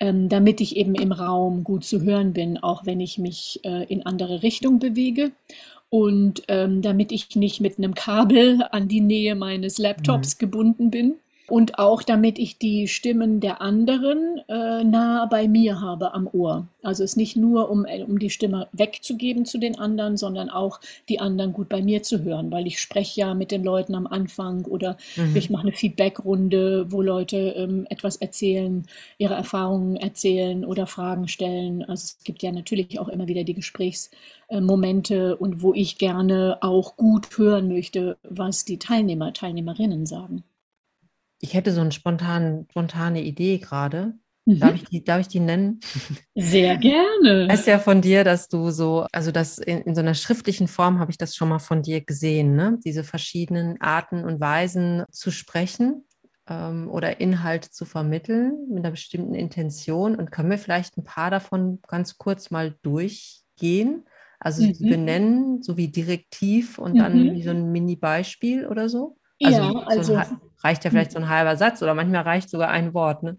ähm, damit ich eben im Raum gut zu hören bin, auch wenn ich mich äh, in andere Richtung bewege. Und ähm, damit ich nicht mit einem Kabel an die Nähe meines Laptops mhm. gebunden bin und auch damit ich die Stimmen der anderen äh, nah bei mir habe am Ohr. Also es nicht nur, um, äh, um die Stimme wegzugeben zu den anderen, sondern auch die anderen gut bei mir zu hören, weil ich spreche ja mit den Leuten am Anfang oder mhm. ich mache eine Feedbackrunde, wo Leute ähm, etwas erzählen, ihre Erfahrungen erzählen oder Fragen stellen. Also es gibt ja natürlich auch immer wieder die Gesprächsmomente und wo ich gerne auch gut hören möchte, was die Teilnehmer, Teilnehmerinnen sagen ich hätte so eine spontane, spontane Idee gerade. Mhm. Darf, ich die, darf ich die nennen? Sehr gerne. Das ist ja von dir, dass du so, also das in, in so einer schriftlichen Form habe ich das schon mal von dir gesehen, ne? Diese verschiedenen Arten und Weisen zu sprechen ähm, oder Inhalt zu vermitteln mit einer bestimmten Intention. Und können wir vielleicht ein paar davon ganz kurz mal durchgehen? Also mhm. benennen, so wie direktiv und dann mhm. wie so ein Mini-Beispiel oder so? Also, ja, also. So reicht ja vielleicht so ein halber Satz oder manchmal reicht sogar ein Wort. Ne?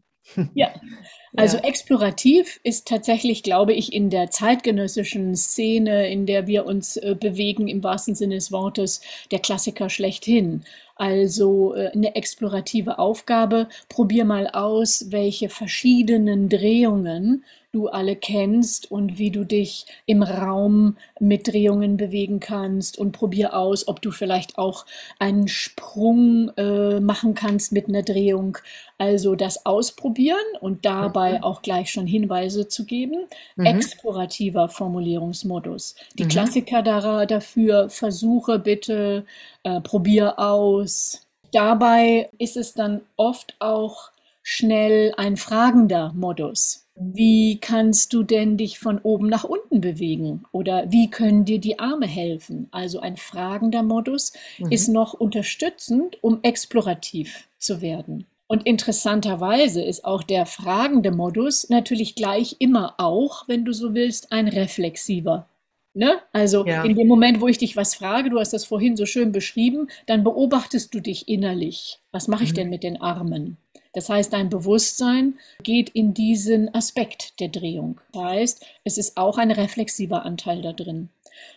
Ja, also ja. explorativ ist tatsächlich, glaube ich, in der zeitgenössischen Szene, in der wir uns äh, bewegen, im wahrsten Sinne des Wortes, der Klassiker schlechthin. Also äh, eine explorative Aufgabe. Probier mal aus, welche verschiedenen Drehungen du alle kennst und wie du dich im Raum mit Drehungen bewegen kannst und probier aus, ob du vielleicht auch einen Sprung äh, machen kannst mit einer Drehung. Also das ausprobieren und dabei mhm. auch gleich schon Hinweise zu geben. Mhm. Explorativer Formulierungsmodus. Die mhm. Klassiker da, dafür, versuche bitte, äh, probier aus. Dabei ist es dann oft auch schnell ein fragender Modus. Wie kannst du denn dich von oben nach unten bewegen? Oder wie können dir die Arme helfen? Also ein fragender Modus mhm. ist noch unterstützend, um explorativ zu werden. Und interessanterweise ist auch der fragende Modus natürlich gleich immer auch, wenn du so willst, ein reflexiver. Ne? Also ja. in dem Moment, wo ich dich was frage, du hast das vorhin so schön beschrieben, dann beobachtest du dich innerlich. Was mache ich mhm. denn mit den Armen? Das heißt, dein Bewusstsein geht in diesen Aspekt der Drehung. Das heißt, es ist auch ein reflexiver Anteil da drin.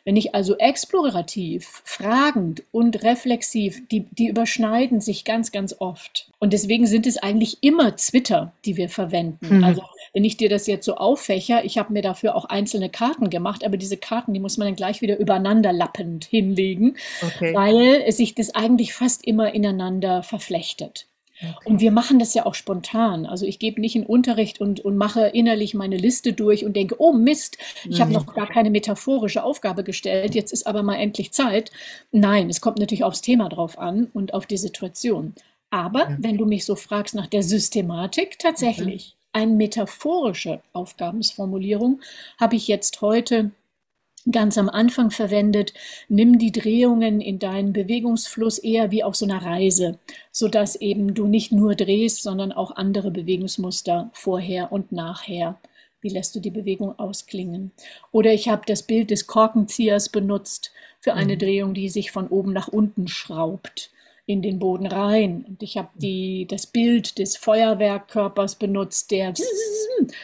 Wenn ich also explorativ, fragend und reflexiv, die, die überschneiden sich ganz, ganz oft. Und deswegen sind es eigentlich immer Twitter, die wir verwenden. Mhm. Also wenn ich dir das jetzt so auffächer, ich habe mir dafür auch einzelne Karten gemacht, aber diese Karten, die muss man dann gleich wieder übereinander lappend hinlegen, okay. weil sich das eigentlich fast immer ineinander verflechtet. Okay. Und wir machen das ja auch spontan. Also ich gebe nicht in Unterricht und, und mache innerlich meine Liste durch und denke, oh Mist, ich habe noch gar keine metaphorische Aufgabe gestellt, jetzt ist aber mal endlich Zeit. Nein, es kommt natürlich aufs Thema drauf an und auf die Situation. Aber ja. wenn du mich so fragst nach der Systematik, tatsächlich, mhm. eine metaphorische Aufgabensformulierung habe ich jetzt heute ganz am Anfang verwendet, nimm die Drehungen in deinen Bewegungsfluss eher wie auf so einer Reise, sodass eben du nicht nur drehst, sondern auch andere Bewegungsmuster vorher und nachher. Wie lässt du die Bewegung ausklingen? Oder ich habe das Bild des Korkenziehers benutzt für eine mhm. Drehung, die sich von oben nach unten schraubt in den Boden rein. Und ich habe das Bild des Feuerwerkkörpers benutzt, der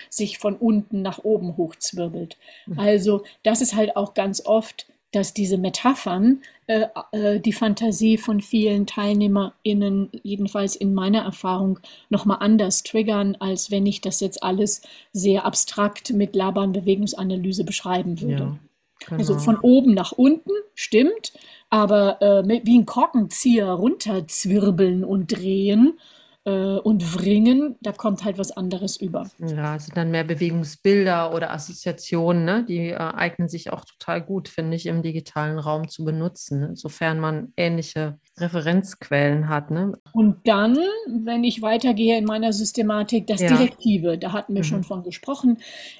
sich von unten nach oben hochzwirbelt. Mhm. Also das ist halt auch ganz oft, dass diese Metaphern äh, äh, die Fantasie von vielen TeilnehmerInnen, jedenfalls in meiner Erfahrung, nochmal anders triggern, als wenn ich das jetzt alles sehr abstrakt mit Labern Bewegungsanalyse beschreiben würde. Ja, genau. Also von oben nach unten, stimmt, aber äh, wie ein Korkenzieher runterzwirbeln und drehen äh, und wringen, da kommt halt was anderes über. Ja, es sind dann mehr Bewegungsbilder oder Assoziationen, ne? die äh, eignen sich auch total gut, finde ich, im digitalen Raum zu benutzen, ne? sofern man ähnliche Referenzquellen hat. Ne? Und dann, wenn ich weitergehe in meiner Systematik, das ja. Direktive, da hatten wir mhm. schon von gesprochen.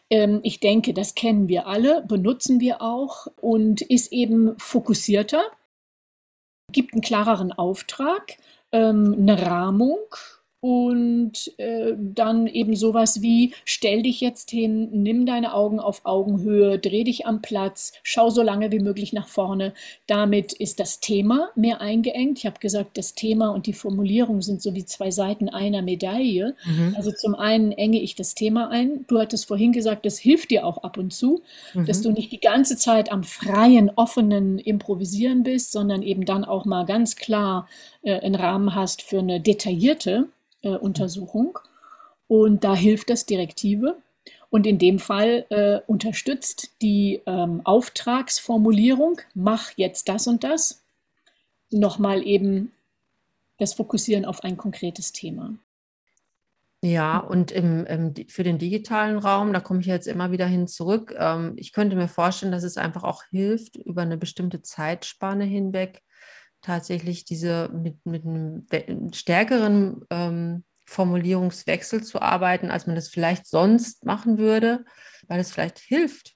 Ähm, ich denke, das kennen wir alle, benutzen wir auch und ist eben fokussierter, gibt einen klareren Auftrag ähm, eine Rahmung und äh, dann eben sowas wie, stell dich jetzt hin, nimm deine Augen auf Augenhöhe, dreh dich am Platz, schau so lange wie möglich nach vorne. Damit ist das Thema mehr eingeengt. Ich habe gesagt, das Thema und die Formulierung sind so wie zwei Seiten einer Medaille. Mhm. Also zum einen enge ich das Thema ein. Du hattest vorhin gesagt, das hilft dir auch ab und zu, mhm. dass du nicht die ganze Zeit am freien, offenen Improvisieren bist, sondern eben dann auch mal ganz klar äh, einen Rahmen hast für eine detaillierte äh, Untersuchung. Und da hilft das Direktive. Und in dem Fall äh, unterstützt die ähm, Auftragsformulierung, mach jetzt das und das, nochmal eben das Fokussieren auf ein konkretes Thema. Ja, und im, im, für den digitalen Raum, da komme ich jetzt immer wieder hin zurück. Ähm, ich könnte mir vorstellen, dass es einfach auch hilft, über eine bestimmte Zeitspanne hinweg tatsächlich diese mit, mit einem stärkeren ähm, Formulierungswechsel zu arbeiten, als man das vielleicht sonst machen würde, weil es vielleicht hilft,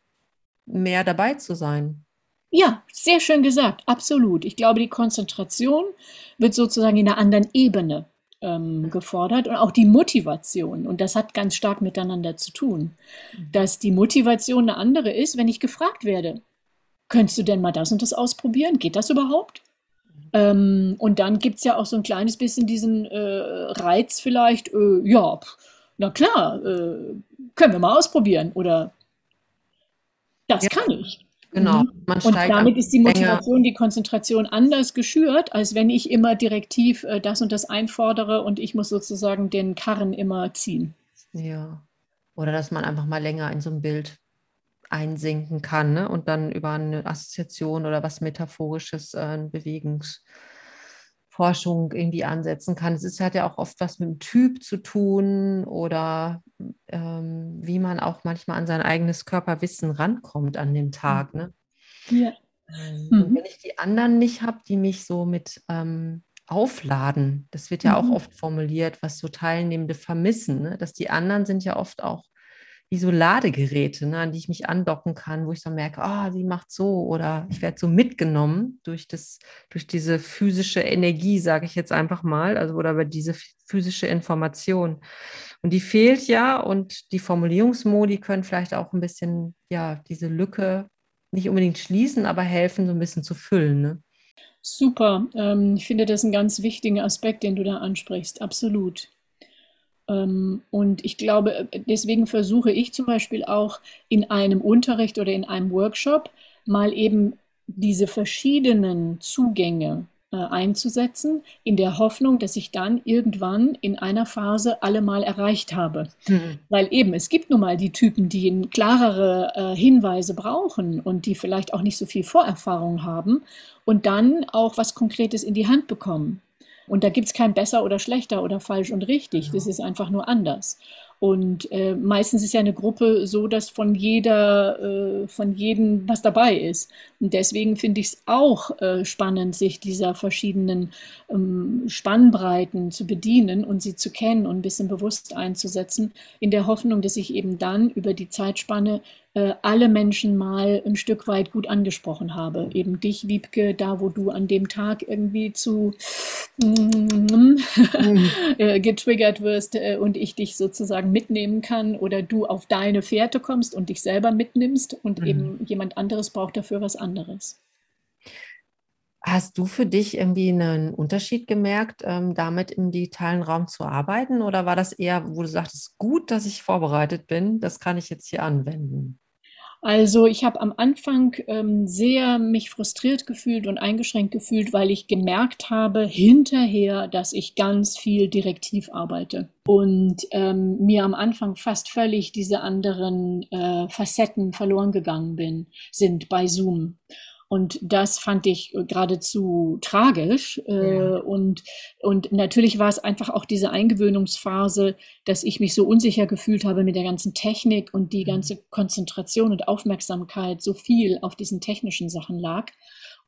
mehr dabei zu sein. Ja, sehr schön gesagt, absolut. Ich glaube, die Konzentration wird sozusagen in einer anderen Ebene ähm, gefordert und auch die Motivation. Und das hat ganz stark miteinander zu tun, mhm. dass die Motivation eine andere ist, wenn ich gefragt werde. Könntest du denn mal das und das ausprobieren? Geht das überhaupt? Ähm, und dann gibt es ja auch so ein kleines bisschen diesen äh, Reiz vielleicht, äh, ja, na klar, äh, können wir mal ausprobieren oder das ja, kann ich. Genau. Mhm. und damit ist die Motivation, die Konzentration anders geschürt, als wenn ich immer direktiv äh, das und das einfordere und ich muss sozusagen den Karren immer ziehen. Ja. Oder dass man einfach mal länger in so einem Bild einsinken kann ne? und dann über eine Assoziation oder was Metaphorisches, äh, Bewegungsforschung irgendwie ansetzen kann. Es ist, hat ja auch oft was mit dem Typ zu tun oder ähm, wie man auch manchmal an sein eigenes Körperwissen rankommt an dem Tag. Ne? Ja. Ähm, mhm. Wenn ich die anderen nicht habe, die mich so mit ähm, aufladen, das wird ja mhm. auch oft formuliert, was so Teilnehmende vermissen, ne? dass die anderen sind ja oft auch wie so Ladegeräte, ne, an die ich mich andocken kann, wo ich dann merke, ah, oh, sie macht so oder ich werde so mitgenommen durch das, durch diese physische Energie, sage ich jetzt einfach mal, also oder über diese physische Information. Und die fehlt ja und die Formulierungsmodi können vielleicht auch ein bisschen, ja, diese Lücke nicht unbedingt schließen, aber helfen, so ein bisschen zu füllen. Ne? Super. Ähm, ich finde das ein ganz wichtiger Aspekt, den du da ansprichst. Absolut. Ähm, und ich glaube, deswegen versuche ich zum Beispiel auch in einem Unterricht oder in einem Workshop mal eben diese verschiedenen Zugänge äh, einzusetzen, in der Hoffnung, dass ich dann irgendwann in einer Phase alle mal erreicht habe. Mhm. Weil eben, es gibt nun mal die Typen, die klarere äh, Hinweise brauchen und die vielleicht auch nicht so viel Vorerfahrung haben und dann auch was Konkretes in die Hand bekommen. Und da gibt es kein besser oder schlechter oder falsch und richtig. Das ist einfach nur anders. Und äh, meistens ist ja eine Gruppe so, dass von jeder, äh, von jedem was dabei ist. Und deswegen finde ich es auch äh, spannend, sich dieser verschiedenen ähm, Spannbreiten zu bedienen und sie zu kennen und ein bisschen bewusst einzusetzen, in der Hoffnung, dass ich eben dann über die Zeitspanne alle Menschen mal ein Stück weit gut angesprochen habe. Eben dich, Wiebke, da wo du an dem Tag irgendwie zu äh, getriggert wirst äh, und ich dich sozusagen mitnehmen kann oder du auf deine Fährte kommst und dich selber mitnimmst und mhm. eben jemand anderes braucht dafür was anderes. Hast du für dich irgendwie einen Unterschied gemerkt, ähm, damit im digitalen Raum zu arbeiten? Oder war das eher, wo du sagtest, gut, dass ich vorbereitet bin, das kann ich jetzt hier anwenden? Also ich habe am Anfang ähm, sehr mich frustriert gefühlt und eingeschränkt gefühlt, weil ich gemerkt habe hinterher, dass ich ganz viel direktiv arbeite und ähm, mir am Anfang fast völlig diese anderen äh, Facetten verloren gegangen bin, sind bei Zoom. Und das fand ich äh, geradezu tragisch. Äh, ja. und, und natürlich war es einfach auch diese Eingewöhnungsphase, dass ich mich so unsicher gefühlt habe mit der ganzen Technik und die mhm. ganze Konzentration und Aufmerksamkeit so viel auf diesen technischen Sachen lag.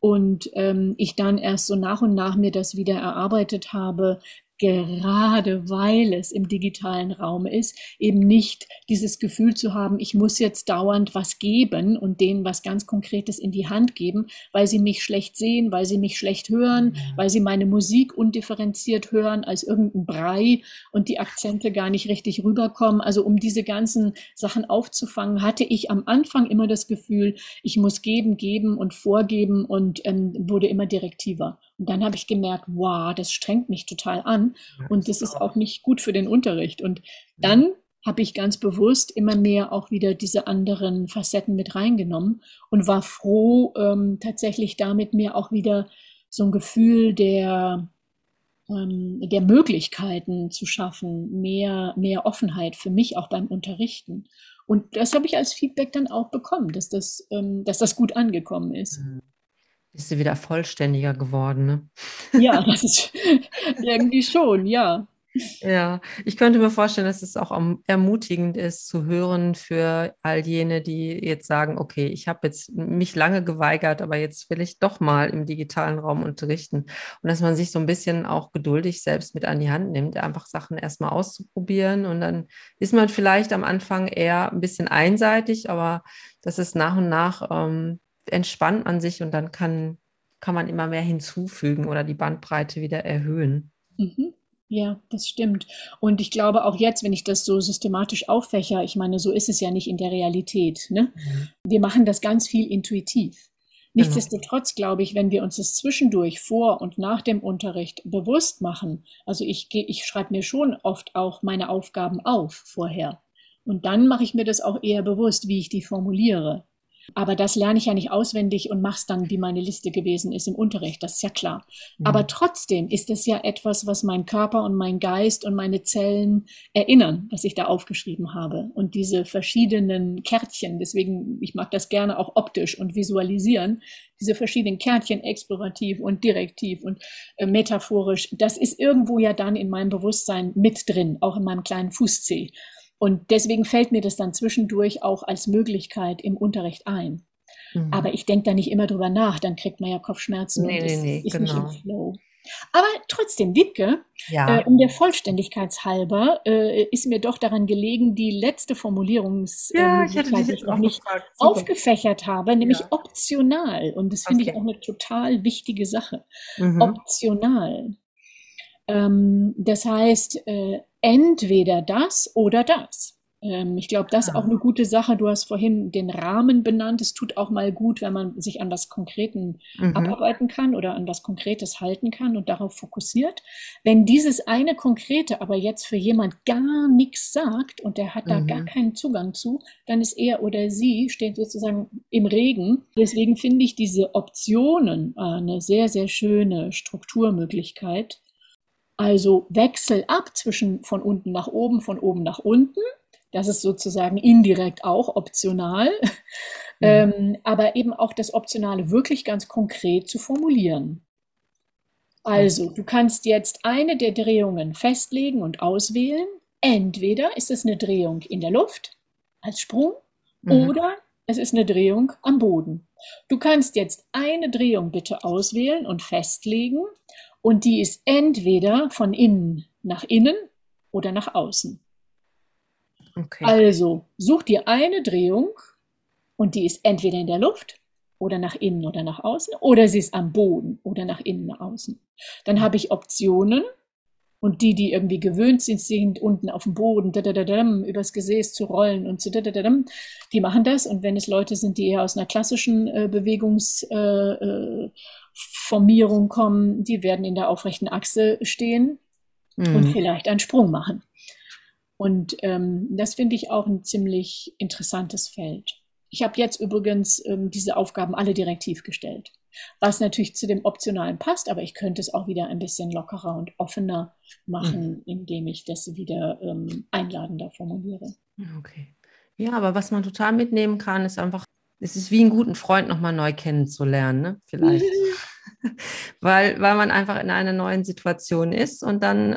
Und ähm, ich dann erst so nach und nach mir das wieder erarbeitet habe, gerade weil es im digitalen Raum ist, eben nicht dieses Gefühl zu haben, ich muss jetzt dauernd was geben und denen was ganz Konkretes in die Hand geben, weil sie mich schlecht sehen, weil sie mich schlecht hören, ja. weil sie meine Musik undifferenziert hören als irgendein Brei und die Akzente gar nicht richtig rüberkommen. Also um diese ganzen Sachen aufzufangen, hatte ich am Anfang immer das Gefühl, ich muss geben, geben und vorgeben und ähm, wurde immer direktiver. Und dann habe ich gemerkt, wow, das strengt mich total an und das ist auch nicht gut für den Unterricht. Und dann habe ich ganz bewusst immer mehr auch wieder diese anderen Facetten mit reingenommen und war froh, ähm, tatsächlich damit mir auch wieder so ein Gefühl der, ähm, der Möglichkeiten zu schaffen, mehr, mehr Offenheit für mich auch beim Unterrichten. Und das habe ich als Feedback dann auch bekommen, dass das, ähm, dass das gut angekommen ist. Mhm. Bist du wieder vollständiger geworden, ne? Ja, das ist irgendwie schon, ja. Ja, ich könnte mir vorstellen, dass es auch ermutigend ist zu hören für all jene, die jetzt sagen, okay, ich habe jetzt mich lange geweigert, aber jetzt will ich doch mal im digitalen Raum unterrichten. Und dass man sich so ein bisschen auch geduldig selbst mit an die Hand nimmt, einfach Sachen erstmal auszuprobieren. Und dann ist man vielleicht am Anfang eher ein bisschen einseitig, aber das ist nach und nach ähm, entspannt man sich und dann kann, kann man immer mehr hinzufügen oder die Bandbreite wieder erhöhen. Mhm. Ja, das stimmt. Und ich glaube auch jetzt, wenn ich das so systematisch auffächer, ich meine, so ist es ja nicht in der Realität. Ne? Mhm. Wir machen das ganz viel intuitiv. Genau. Nichtsdestotrotz glaube ich, wenn wir uns das zwischendurch vor und nach dem Unterricht bewusst machen, also ich, ich schreibe mir schon oft auch meine Aufgaben auf vorher. Und dann mache ich mir das auch eher bewusst, wie ich die formuliere. Aber das lerne ich ja nicht auswendig und mache es dann, wie meine Liste gewesen ist im Unterricht, das ist ja klar. Mhm. Aber trotzdem ist es ja etwas, was mein Körper und mein Geist und meine Zellen erinnern, was ich da aufgeschrieben habe. Und diese verschiedenen Kärtchen, deswegen, ich mag das gerne auch optisch und visualisieren, diese verschiedenen Kärtchen, explorativ und direktiv und äh, metaphorisch, das ist irgendwo ja dann in meinem Bewusstsein mit drin, auch in meinem kleinen Fußzeh. Und deswegen fällt mir das dann zwischendurch auch als Möglichkeit im Unterricht ein. Mhm. Aber ich denke da nicht immer drüber nach, dann kriegt man ja Kopfschmerzen nee, und das nee, nee, ist genau. nicht im genau. Flow. Aber trotzdem, Wiebke, ja. äh, um der Vollständigkeit halber, äh, ist mir doch daran gelegen, die letzte Formulierungs äh, ja, hatte die ich noch nicht aufgefächert habe, nämlich ja. optional. Und das finde okay. ich auch eine total wichtige Sache. Mhm. Optional. Ähm, das heißt, äh, entweder das oder das. Ähm, ich glaube, das ist auch eine gute Sache. Du hast vorhin den Rahmen benannt. Es tut auch mal gut, wenn man sich an was Konkreten mhm. abarbeiten kann oder an was Konkretes halten kann und darauf fokussiert. Wenn dieses eine Konkrete aber jetzt für jemand gar nichts sagt und der hat da mhm. gar keinen Zugang zu, dann ist er oder sie steht sozusagen im Regen. Deswegen finde ich diese Optionen äh, eine sehr, sehr schöne Strukturmöglichkeit. Also Wechsel ab zwischen von unten nach oben, von oben nach unten das ist sozusagen indirekt auch optional, mhm. ähm, aber eben auch das Optionale wirklich ganz konkret zu formulieren. Also, du kannst jetzt eine der Drehungen festlegen und auswählen. Entweder ist es eine Drehung in der Luft als Sprung mhm. oder es ist eine Drehung am Boden. Du kannst jetzt eine Drehung bitte auswählen und festlegen und die ist entweder von innen nach innen oder nach außen. Okay. Also such dir eine Drehung und die ist entweder in der Luft oder nach innen oder nach außen oder sie ist am Boden oder nach innen nach außen. Dann habe ich Optionen und die, die irgendwie gewöhnt sind, sind unten auf dem Boden übers Gesäß zu rollen und die machen das. Und wenn es Leute sind, die eher aus einer klassischen äh, Bewegungsformierung äh, äh, kommen, die werden in der aufrechten Achse stehen mhm. und vielleicht einen Sprung machen. Und ähm, das finde ich auch ein ziemlich interessantes Feld. Ich habe jetzt übrigens ähm, diese Aufgaben alle direktiv gestellt, was natürlich zu dem Optionalen passt, aber ich könnte es auch wieder ein bisschen lockerer und offener machen, mhm. indem ich das wieder ähm, einladender formuliere. Okay. Ja, aber was man total mitnehmen kann, ist einfach, es ist wie einen guten Freund nochmal neu kennenzulernen, ne? vielleicht. weil, weil man einfach in einer neuen Situation ist und dann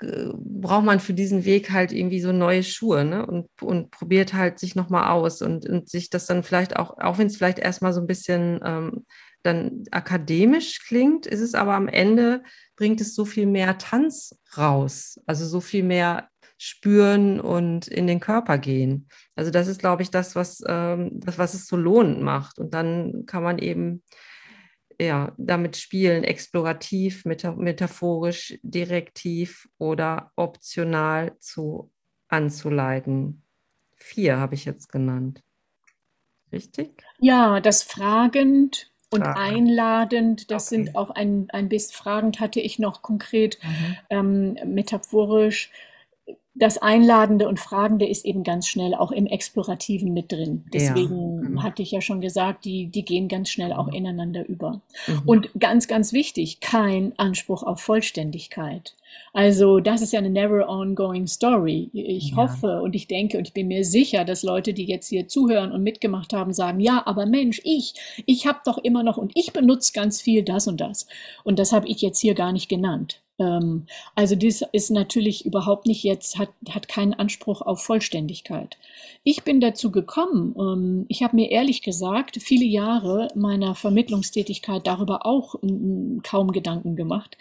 braucht man für diesen Weg halt irgendwie so neue Schuhe ne? und, und probiert halt sich nochmal aus und, und sich das dann vielleicht auch, auch wenn es vielleicht erstmal so ein bisschen ähm, dann akademisch klingt, ist es aber am Ende, bringt es so viel mehr Tanz raus, also so viel mehr spüren und in den Körper gehen. Also das ist, glaube ich, das, was, ähm, das, was es so lohnend macht. Und dann kann man eben ja, damit spielen, explorativ, metaphorisch, direktiv oder optional zu anzuleiten. Vier habe ich jetzt genannt. Richtig? Ja, das fragend und Fragen. einladend, das okay. sind auch ein, ein bisschen fragend hatte ich noch konkret mhm. ähm, metaphorisch das Einladende und Fragende ist eben ganz schnell auch im Explorativen mit drin. Deswegen ja, genau. hatte ich ja schon gesagt, die, die gehen ganz schnell auch ineinander über. Mhm. Und ganz, ganz wichtig, kein Anspruch auf Vollständigkeit. Also das ist ja eine never ongoing story. Ich ja. hoffe und ich denke und ich bin mir sicher, dass Leute, die jetzt hier zuhören und mitgemacht haben, sagen, ja, aber Mensch, ich, ich habe doch immer noch und ich benutze ganz viel das und das. Und das habe ich jetzt hier gar nicht genannt. Ähm, also dies ist natürlich überhaupt nicht jetzt, hat, hat keinen Anspruch auf Vollständigkeit. Ich bin dazu gekommen, ähm, ich habe mir ehrlich gesagt viele Jahre meiner Vermittlungstätigkeit darüber auch kaum Gedanken gemacht.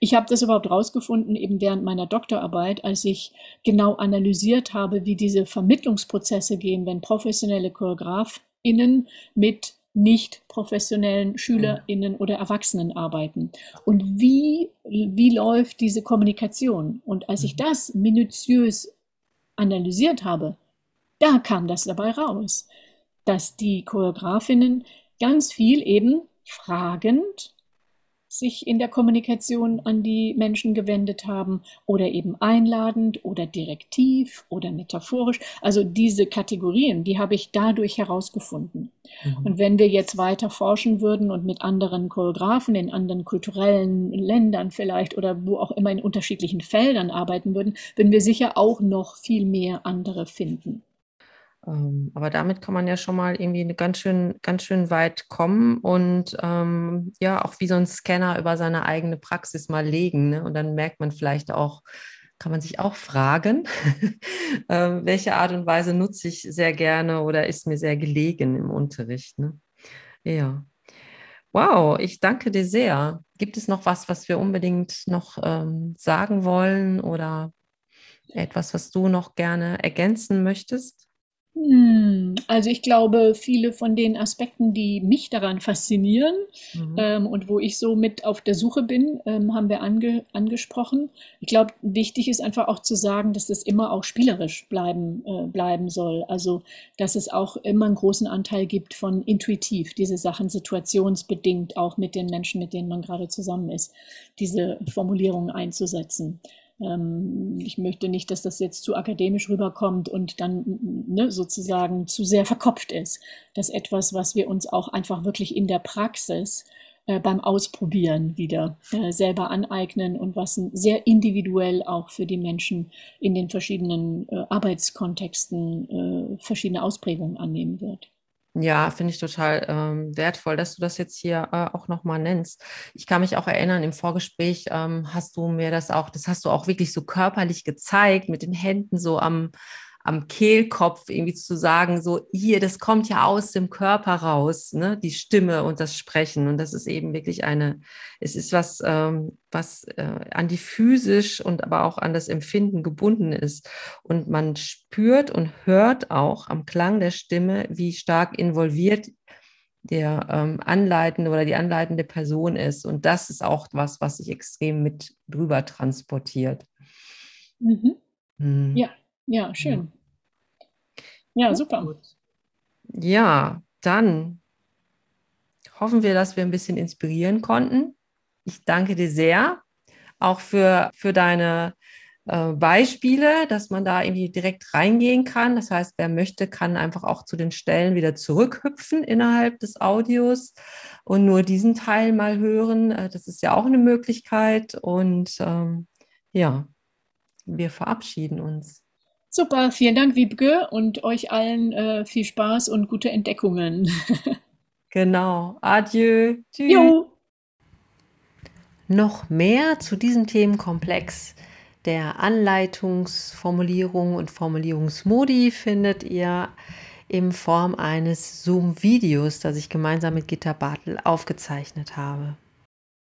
Ich habe das überhaupt rausgefunden, eben während meiner Doktorarbeit, als ich genau analysiert habe, wie diese Vermittlungsprozesse gehen, wenn professionelle ChoreografInnen mit nicht professionellen SchülerInnen oder Erwachsenen arbeiten. Und wie, wie läuft diese Kommunikation? Und als ich mhm. das minutiös analysiert habe, da kam das dabei raus, dass die Choreografinnen ganz viel eben fragend sich in der Kommunikation an die Menschen gewendet haben oder eben einladend oder direktiv oder metaphorisch. Also diese Kategorien, die habe ich dadurch herausgefunden. Mhm. Und wenn wir jetzt weiter forschen würden und mit anderen Choreografen in anderen kulturellen Ländern vielleicht oder wo auch immer in unterschiedlichen Feldern arbeiten würden, würden wir sicher auch noch viel mehr andere finden. Ähm, aber damit kann man ja schon mal irgendwie ganz schön, ganz schön weit kommen und ähm, ja, auch wie so ein Scanner über seine eigene Praxis mal legen. Ne? Und dann merkt man vielleicht auch, kann man sich auch fragen, ähm, welche Art und Weise nutze ich sehr gerne oder ist mir sehr gelegen im Unterricht. Ne? Ja. Wow, ich danke dir sehr. Gibt es noch was, was wir unbedingt noch ähm, sagen wollen oder etwas, was du noch gerne ergänzen möchtest? Hm, also ich glaube, viele von den Aspekten, die mich daran faszinieren, Mhm. ähm, und wo ich so mit auf der Suche bin, ähm, haben wir ange angesprochen. Ich glaube, wichtig ist einfach auch zu sagen, dass es immer auch spielerisch bleiben äh, bleiben soll. Also, dass es auch immer einen großen Anteil gibt von intuitiv, diese Sachen situationsbedingt auch mit den Menschen, mit denen man gerade zusammen ist, diese Formulierungen einzusetzen. Ähm, ich möchte nicht, dass das jetzt zu akademisch rüberkommt und dann ne, sozusagen zu sehr verkopft ist. Das ist etwas, was wir uns auch einfach wirklich in der Praxis äh, beim Ausprobieren wieder äh, selber aneignen und was sehr individuell auch für die Menschen in den verschiedenen äh, Arbeitskontexten äh, verschiedene Ausprägungen annehmen wird. Ja, finde ich total ähm, wertvoll, dass du das jetzt hier äh, auch nochmal nennst. Ich kann mich auch erinnern, im Vorgespräch ähm, hast du mir das auch, das hast du auch wirklich so körperlich gezeigt, mit den Händen so am, am Kehlkopf irgendwie zu sagen, so hier, das kommt ja aus dem Körper raus, ne? die Stimme und das Sprechen. Und das ist eben wirklich eine, es ist was, ähm, was äh, an die physisch und aber auch an das Empfinden gebunden ist. Und man spürt und hört auch am Klang der Stimme, wie stark involviert der ähm, anleitende oder die anleitende Person ist. Und das ist auch was, was sich extrem mit drüber transportiert. Mhm. Hm. Ja. Ja, schön. Ja, super. Ja, dann hoffen wir, dass wir ein bisschen inspirieren konnten. Ich danke dir sehr, auch für, für deine äh, Beispiele, dass man da irgendwie direkt reingehen kann. Das heißt, wer möchte, kann einfach auch zu den Stellen wieder zurückhüpfen innerhalb des Audios und nur diesen Teil mal hören. Äh, das ist ja auch eine Möglichkeit. Und ähm, ja, wir verabschieden uns. Super, vielen Dank, Wiebke, und euch allen äh, viel Spaß und gute Entdeckungen. genau. Adieu. Tschüss. Jo. Noch mehr zu diesem Themenkomplex der Anleitungsformulierung und Formulierungsmodi findet ihr in Form eines Zoom-Videos, das ich gemeinsam mit Gitta Bartel aufgezeichnet habe.